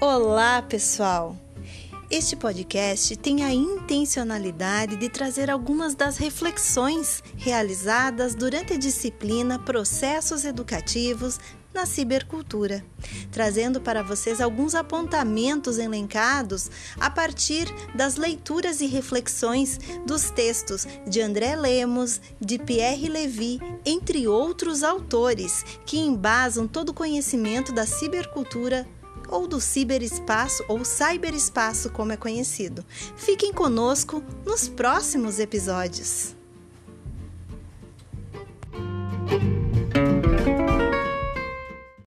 Olá, pessoal! Este podcast tem a intencionalidade de trazer algumas das reflexões realizadas durante a disciplina Processos Educativos na Cibercultura, trazendo para vocês alguns apontamentos elencados a partir das leituras e reflexões dos textos de André Lemos, de Pierre Levy, entre outros autores que embasam todo o conhecimento da cibercultura ou do ciberespaço ou cyberespaço, como é conhecido. Fiquem conosco nos próximos episódios.